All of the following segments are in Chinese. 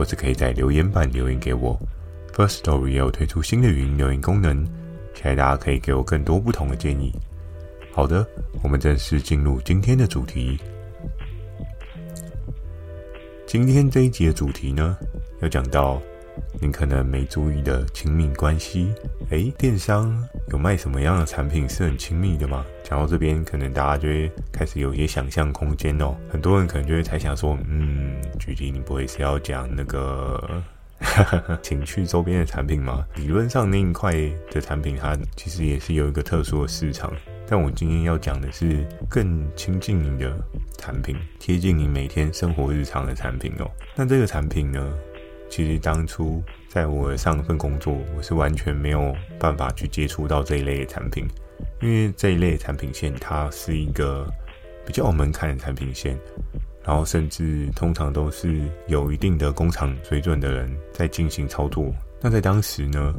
或者可以在留言板留言给我。First Story 也有推出新的语音留言功能，期待大家可以给我更多不同的建议。好的，我们正式进入今天的主题。今天这一集的主题呢，要讲到。你可能没注意的亲密关系，诶，电商有卖什么样的产品是很亲密的吗？讲到这边，可能大家就会开始有一些想象空间哦。很多人可能就会猜想说，嗯，具体你不会是要讲那个 情趣周边的产品吗？理论上那一块的产品，它其实也是有一个特殊的市场。但我今天要讲的是更亲近你的产品，贴近你每天生活日常的产品哦。那这个产品呢？其实当初在我上一份工作，我是完全没有办法去接触到这一类的产品，因为这一类产品线它是一个比较有门槛的产品线，然后甚至通常都是有一定的工厂水准的人在进行操作。那在当时呢，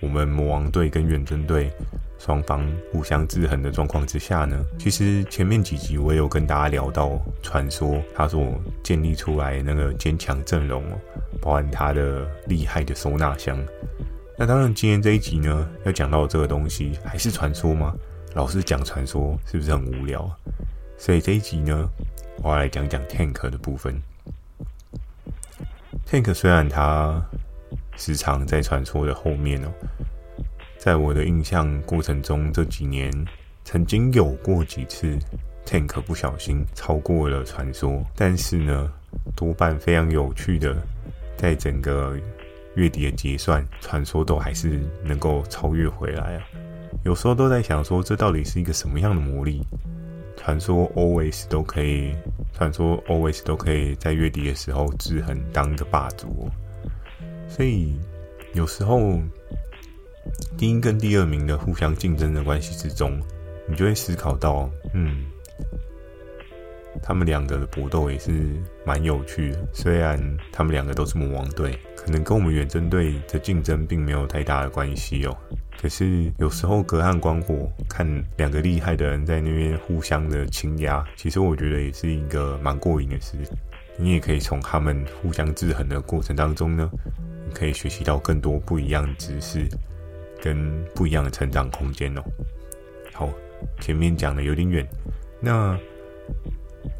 我们魔王队跟远征队双方互相制衡的状况之下呢，其实前面几集我也有跟大家聊到传说他所建立出来那个坚强阵容哦。包含他的厉害的收纳箱。那当然，今天这一集呢，要讲到这个东西，还是传说吗？老是讲传说，是不是很无聊？所以这一集呢，我要来讲讲 Tank 的部分。Tank 虽然它时常在传说的后面哦，在我的印象过程中，这几年曾经有过几次 Tank 不小心超过了传说，但是呢，多半非常有趣的。在整个月底的结算，传说都还是能够超越回来啊！有时候都在想说，这到底是一个什么样的魔力？传说 always 都可以，传说 always 都可以在月底的时候制衡当个霸主。所以有时候第一跟第二名的互相竞争的关系之中，你就会思考到，嗯。他们两个的搏斗也是蛮有趣的，虽然他们两个都是魔王队，可能跟我们远征队的竞争并没有太大的关系哦。可是有时候隔岸观火，看两个厉害的人在那边互相的倾压，其实我觉得也是一个蛮过瘾的事。你也可以从他们互相制衡的过程当中呢，可以学习到更多不一样的知识，跟不一样的成长空间哦。好，前面讲的有点远，那。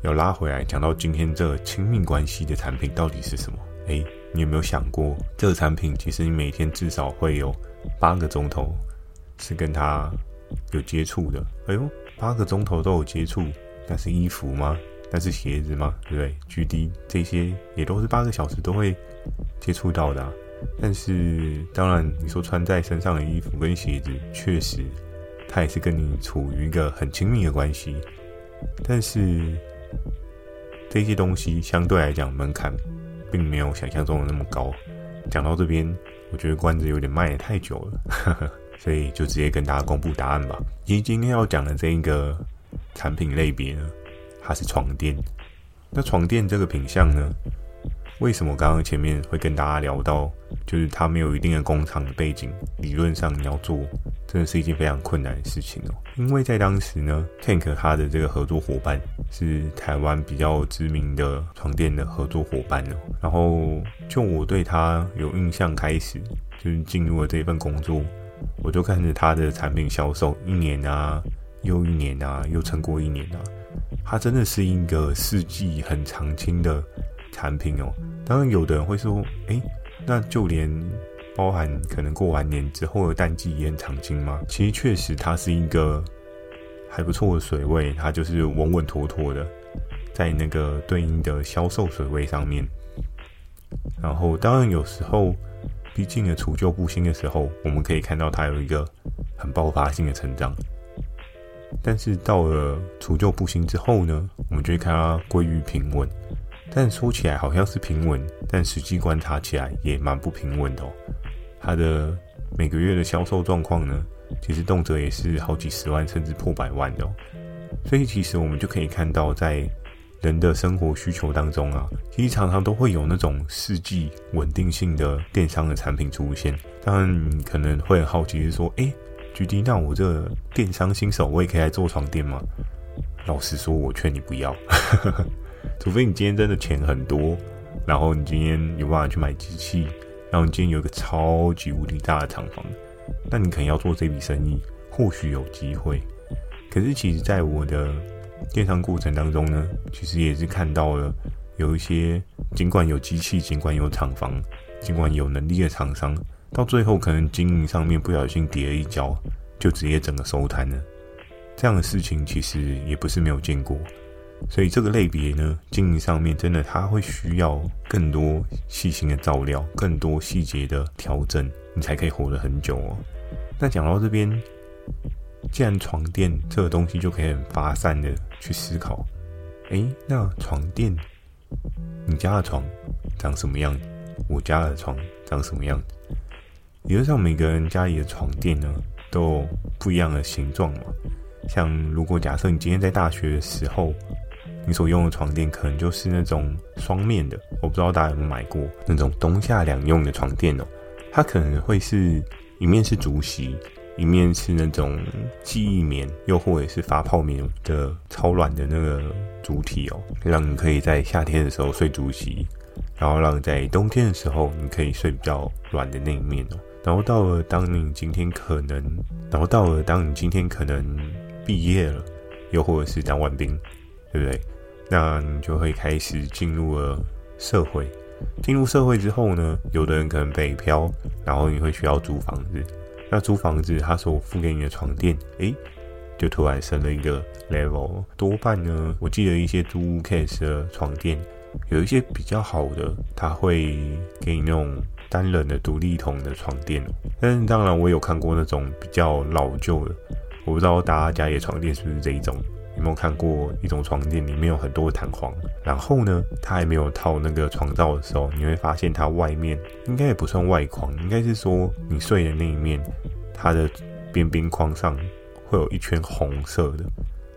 要拉回来讲到今天这亲密关系的产品到底是什么？诶，你有没有想过，这个产品其实你每天至少会有八个钟头是跟它有接触的。哎呦，八个钟头都有接触，那是衣服吗？那是鞋子吗？对不对？GD 这些也都是八个小时都会接触到的啊。但是当然，你说穿在身上的衣服跟鞋子，确实它也是跟你处于一个很亲密的关系，但是。这些东西相对来讲门槛并没有想象中的那么高。讲到这边，我觉得关子有点卖得太久了，所以就直接跟大家公布答案吧。其实今天要讲的这一个产品类别呢，它是床垫。那床垫这个品相呢，为什么刚刚前面会跟大家聊到，就是它没有一定的工厂的背景，理论上你要做。真的是一件非常困难的事情哦，因为在当时呢，Tank 他的这个合作伙伴是台湾比较知名的床垫的合作伙伴哦。然后就我对他有印象开始，就是进入了这份工作，我就看着他的产品销售一年啊，又一年啊，又撑过一年啊，它真的是一个四季很长青的产品哦。当然，有的人会说，哎，那就连。包含可能过完年之后的淡季也很长青吗？其实确实它是一个还不错的水位，它就是稳稳妥妥的在那个对应的销售水位上面。然后当然有时候，毕竟的除旧布新的时候，我们可以看到它有一个很爆发性的成长。但是到了除旧布新之后呢，我们就会看它归于平稳。但说起来好像是平稳，但实际观察起来也蛮不平稳的哦。它的每个月的销售状况呢，其实动辄也是好几十万甚至破百万的哦。所以其实我们就可以看到，在人的生活需求当中啊，其实常常都会有那种世纪稳定性的电商的产品出现。当然，你可能会很好奇，是说，诶，GD，那我这电商新手，我也可以来做床垫吗？老实说，我劝你不要，除非你今天真的钱很多，然后你今天有办法去买机器，然后你今天有一个超级无敌大的厂房，那你可能要做这笔生意，或许有机会。可是，其实在我的电商过程当中呢，其实也是看到了有一些尽管有机器、尽管有厂房、尽管有能力的厂商，到最后可能经营上面不小心跌了一跤，就直接整个收摊了。这样的事情其实也不是没有见过，所以这个类别呢，经营上面真的它会需要更多细心的照料，更多细节的调整，你才可以活得很久哦。那讲到这边。既然床垫这个东西就可以很发散的去思考，诶，那床垫，你家的床长什么样？我家的床长什么样？理论上每个人家里的床垫呢，都有不一样的形状嘛。像如果假设你今天在大学的时候，你所用的床垫可能就是那种双面的，我不知道大家有没有买过那种冬夏两用的床垫哦。它可能会是一面是竹席。一面是那种记忆棉，又或者是发泡棉的超软的那个主体哦，让你可以在夏天的时候睡竹席，然后让在冬天的时候你可以睡比较软的那一面哦。然后到了当你今天可能，然后到了当你今天可能毕业了，又或者是当完兵，对不对？那你就会开始进入了社会。进入社会之后呢，有的人可能北漂，然后你会需要租房子。那租房子，他所付给你的床垫，诶，就突然升了一个 level。多半呢，我记得一些租屋 case 的床垫，有一些比较好的，他会给你那种单人的独立桶的床垫。但当然，我有看过那种比较老旧的，我不知道大家家里的床垫是不是这一种。有没有看过一种床垫，里面有很多弹簧，然后呢，它还没有套那个床罩的时候，你会发现它外面应该也不算外框，应该是说你睡的那一面，它的边边框上会有一圈红色的，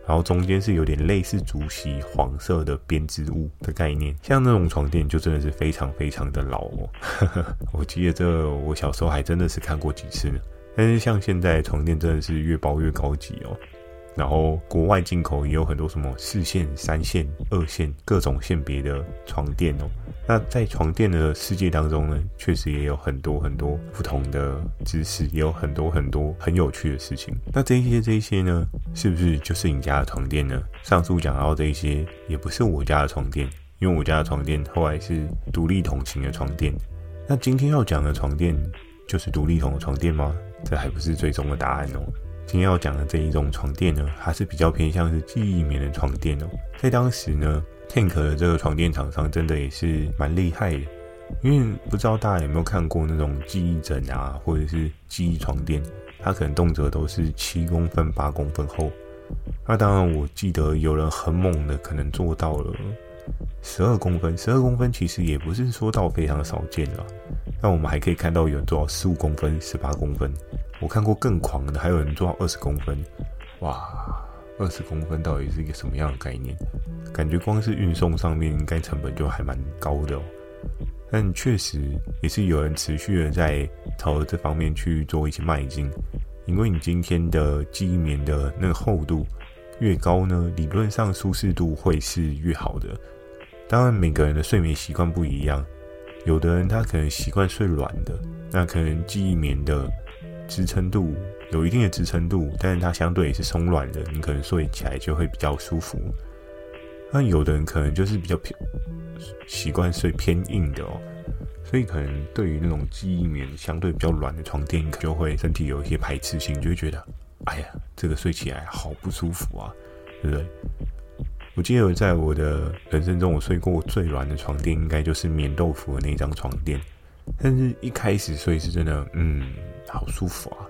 然后中间是有点类似竹席黄色的编织物的概念。像那种床垫就真的是非常非常的老哦。我记得这我小时候还真的是看过几次呢，但是像现在床垫真的是越包越高级哦。然后国外进口也有很多什么四线、三线、二线各种线别的床垫哦。那在床垫的世界当中呢，确实也有很多很多不同的知识，也有很多很多很有趣的事情。那这些这些呢，是不是就是你家的床垫呢？上述讲到这一些，也不是我家的床垫，因为我家的床垫后来是独立筒型的床垫。那今天要讲的床垫就是独立筒的床垫吗？这还不是最终的答案哦。今天要讲的这一种床垫呢，还是比较偏向是记忆棉的床垫哦。在当时呢，Tank 的这个床垫厂商真的也是蛮厉害的，因为不知道大家有没有看过那种记忆枕啊，或者是记忆床垫，它可能动辄都是七公分、八公分厚。那当然，我记得有人很猛的，可能做到了十二公分。十二公分其实也不是说到非常少见了。那我们还可以看到有人做到十五公分、十八公分。我看过更狂的，还有人做到二十公分，哇，二十公分到底是一个什么样的概念？感觉光是运送上面应该成本就还蛮高的哦。但确实也是有人持续的在朝着这方面去做一些迈进，因为你今天的记忆棉的那个厚度越高呢，理论上舒适度会是越好的。当然，每个人的睡眠习惯不一样，有的人他可能习惯睡软的，那可能记忆棉的。支撑度有一定的支撑度，但是它相对也是松软的，你可能睡起来就会比较舒服。那有的人可能就是比较偏习惯睡偏硬的哦，所以可能对于那种记忆棉相对比较软的床垫，就会身体有一些排斥性，就会觉得，哎呀，这个睡起来好不舒服啊，对不对？我记得在我的人生中，我睡过最软的床垫，应该就是眠豆腐的那张床垫。但是一开始睡是真的，嗯，好舒服啊。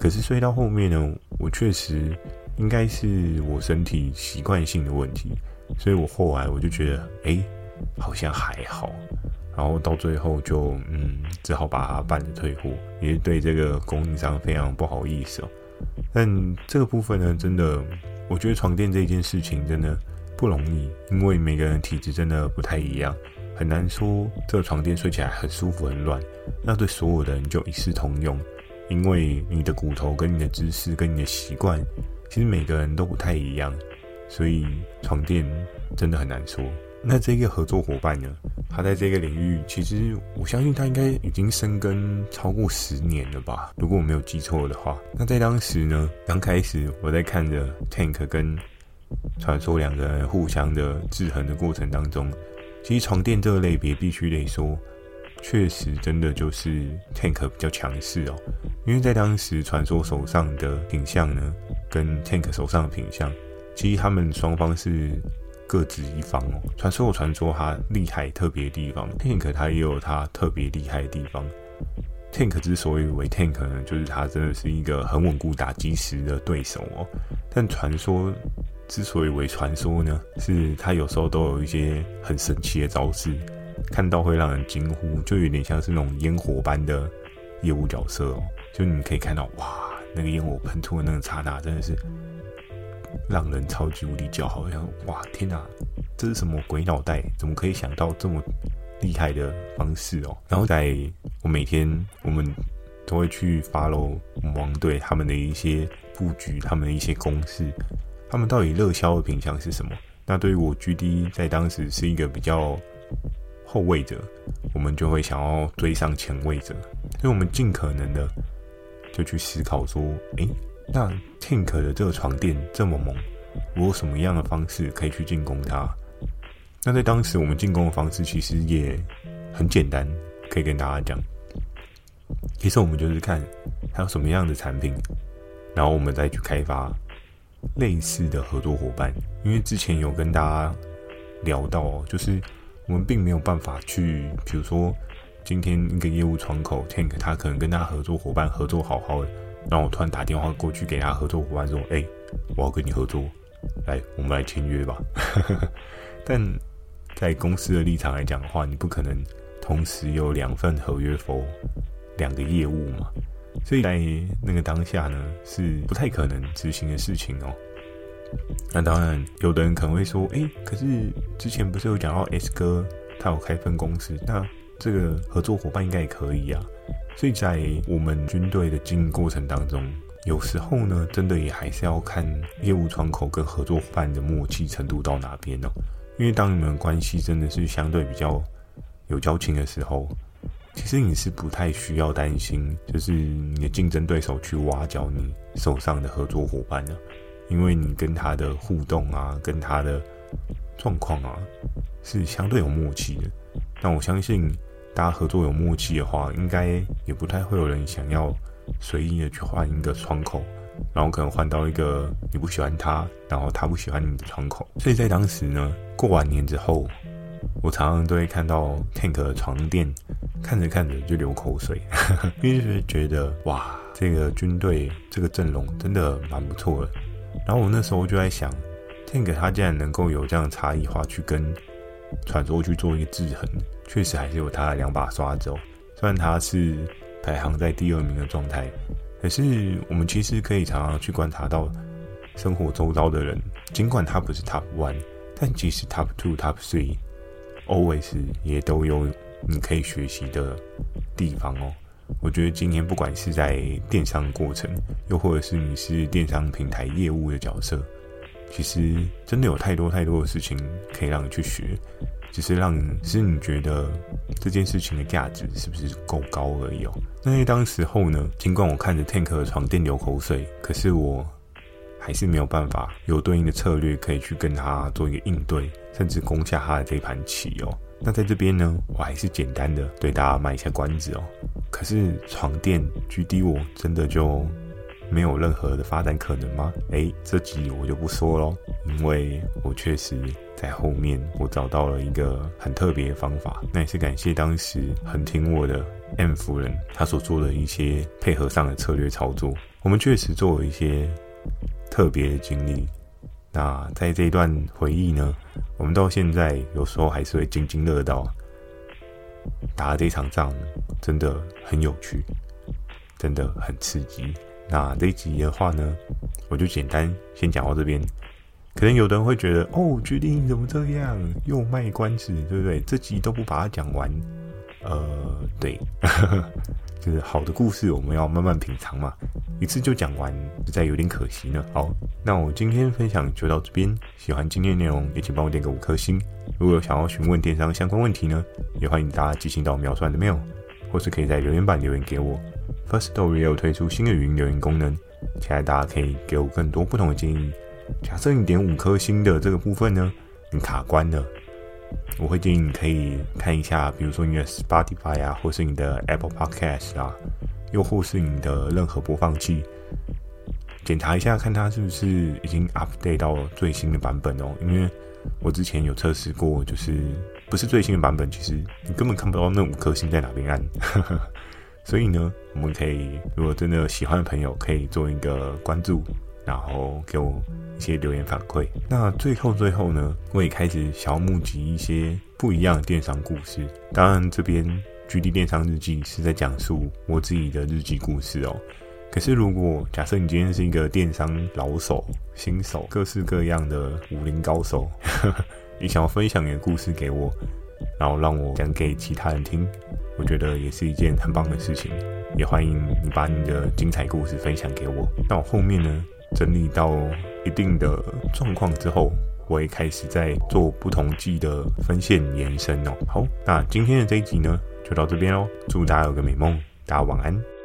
可是睡到后面呢，我确实应该是我身体习惯性的问题，所以我后来我就觉得，哎，好像还好。然后到最后就嗯，只好把它办了退货，也是对这个供应商非常不好意思哦。但这个部分呢，真的，我觉得床垫这件事情真的不容易，因为每个人体质真的不太一样，很难说这个床垫睡起来很舒服很软，那对所有的人就一视同用，因为你的骨头跟你的姿势跟你的习惯，其实每个人都不太一样，所以床垫真的很难说。那这个合作伙伴呢？他在这个领域，其实我相信他应该已经深耕超过十年了吧？如果我没有记错的话。那在当时呢，刚开始我在看着 Tank 跟传说两个人互相的制衡的过程当中，其实床垫这个类别必须得说，确实真的就是 Tank 比较强势哦。因为在当时传说手上的品相呢，跟 Tank 手上的品相，其实他们双方是。各执一方哦。传说有传说他厉害特别地方，Tank 他也有他特别厉害的地方。Tank 之所以为 Tank 呢，就是他真的是一个很稳固打击石的对手哦。但传说之所以为传说呢，是他有时候都有一些很神奇的招式，看到会让人惊呼，就有点像是那种烟火般的业务角色哦。就你可以看到，哇，那个烟火喷出的那个刹那，真的是。让人超级无敌叫好，像哇天哪，这是什么鬼脑袋？怎么可以想到这么厉害的方式哦？然后在我每天我们都会去 follow 王队他们的一些布局，他们的一些公式，他们到底热销的品项是什么？那对于我 GD 在当时是一个比较后卫者，我们就会想要追上前卫者，所以我们尽可能的就去思考说，诶。那 Tank 的这个床垫这么猛，我有什么样的方式可以去进攻它？那在当时我们进攻的方式其实也很简单，可以跟大家讲。其实我们就是看还有什么样的产品，然后我们再去开发类似的合作伙伴。因为之前有跟大家聊到哦，就是我们并没有办法去，比如说今天一个业务窗口 Tank，他可能跟他合作伙伴合作好好的。然后我突然打电话过去给他合作伙伴说：“哎，我要跟你合作，来，我们来签约吧。”但在公司的立场来讲的话，你不可能同时有两份合约 for 两个业务嘛，所以在那个当下呢，是不太可能执行的事情哦。那当然，有的人可能会说：“哎，可是之前不是有讲到 S 哥他有开分公司，那这个合作伙伴应该也可以啊。”所以在我们军队的经营过程当中，有时候呢，真的也还是要看业务窗口跟合作伙伴的默契程度到哪边哦。因为当你们关系真的是相对比较有交情的时候，其实你是不太需要担心，就是你的竞争对手去挖角你手上的合作伙伴的，因为你跟他的互动啊，跟他的状况啊，是相对有默契的。但我相信。大家合作有默契的话，应该也不太会有人想要随意的去换一个窗口，然后可能换到一个你不喜欢他，然后他不喜欢你的窗口。所以在当时呢，过完年之后，我常常都会看到 Tank 的床垫，看着看着就流口水，因为就觉得哇，这个军队这个阵容真的蛮不错的。然后我那时候就在想，Tank 他竟然能够有这样的差异化去跟传说去做一个制衡。确实还是有他的两把刷子哦，虽然他是排行在第二名的状态，可是我们其实可以常常去观察到生活周遭的人，尽管他不是 Top One，但其实 Top Two、Top Three always 也都有你可以学习的地方哦。我觉得今天不管是在电商过程，又或者是你是电商平台业务的角色，其实真的有太多太多的事情可以让你去学。只是让，是你觉得这件事情的价值是不是够高而已哦。那在当时候呢，尽管我看着 Tank 的床垫流口水，可是我还是没有办法有对应的策略可以去跟他做一个应对，甚至攻下他的这盘棋哦。那在这边呢，我还是简单的对大家卖一下关子哦。可是床垫 GD 我真的就没有任何的发展可能吗？诶，这集我就不说咯，因为我确实。在后面，我找到了一个很特别的方法，那也是感谢当时很听我的 M 夫人，她所做的一些配合上的策略操作。我们确实做了一些特别的经历，那在这一段回忆呢，我们到现在有时候还是会津津乐道。打了这场仗真的很有趣，真的很刺激。那这一集的话呢，我就简单先讲到这边。可能有的人会觉得，哦，决定怎么这样，又卖关子，对不对？这集都不把它讲完，呃，对。就是好的故事，我们要慢慢品尝嘛。一次就讲完，实在有点可惜呢。好，那我今天分享就到这边。喜欢今天内容，也请帮我点个五颗星。如果有想要询问电商相关问题呢，也欢迎大家寄信到描述的 mail，或是可以在留言板留言给我。First Story 也有推出新的语音留言功能，期待大家可以给我更多不同的建议。假设你点五颗星的这个部分呢，你卡关了。我会建议你可以看一下，比如说你的 Spotify 啊，或是你的 Apple Podcast 啊，又或是你的任何播放器，检查一下，看它是不是已经 update 到最新的版本哦。因为我之前有测试过，就是不是最新的版本，其实你根本看不到那五颗星在哪边按。所以呢，我们可以如果真的喜欢的朋友，可以做一个关注，然后给我。一些留言反馈。那最后最后呢，我也开始想要募集一些不一样的电商故事。当然，这边 GD 电商日记是在讲述我自己的日记故事哦。可是，如果假设你今天是一个电商老手、新手、各式各样的武林高手，你想要分享你的故事给我，然后让我讲给其他人听，我觉得也是一件很棒的事情。也欢迎你把你的精彩故事分享给我。那我后面呢，整理到一定的状况之后，我也开始在做不同季的分线延伸哦。好，那今天的这一集呢，就到这边喽。祝大家有个美梦，大家晚安。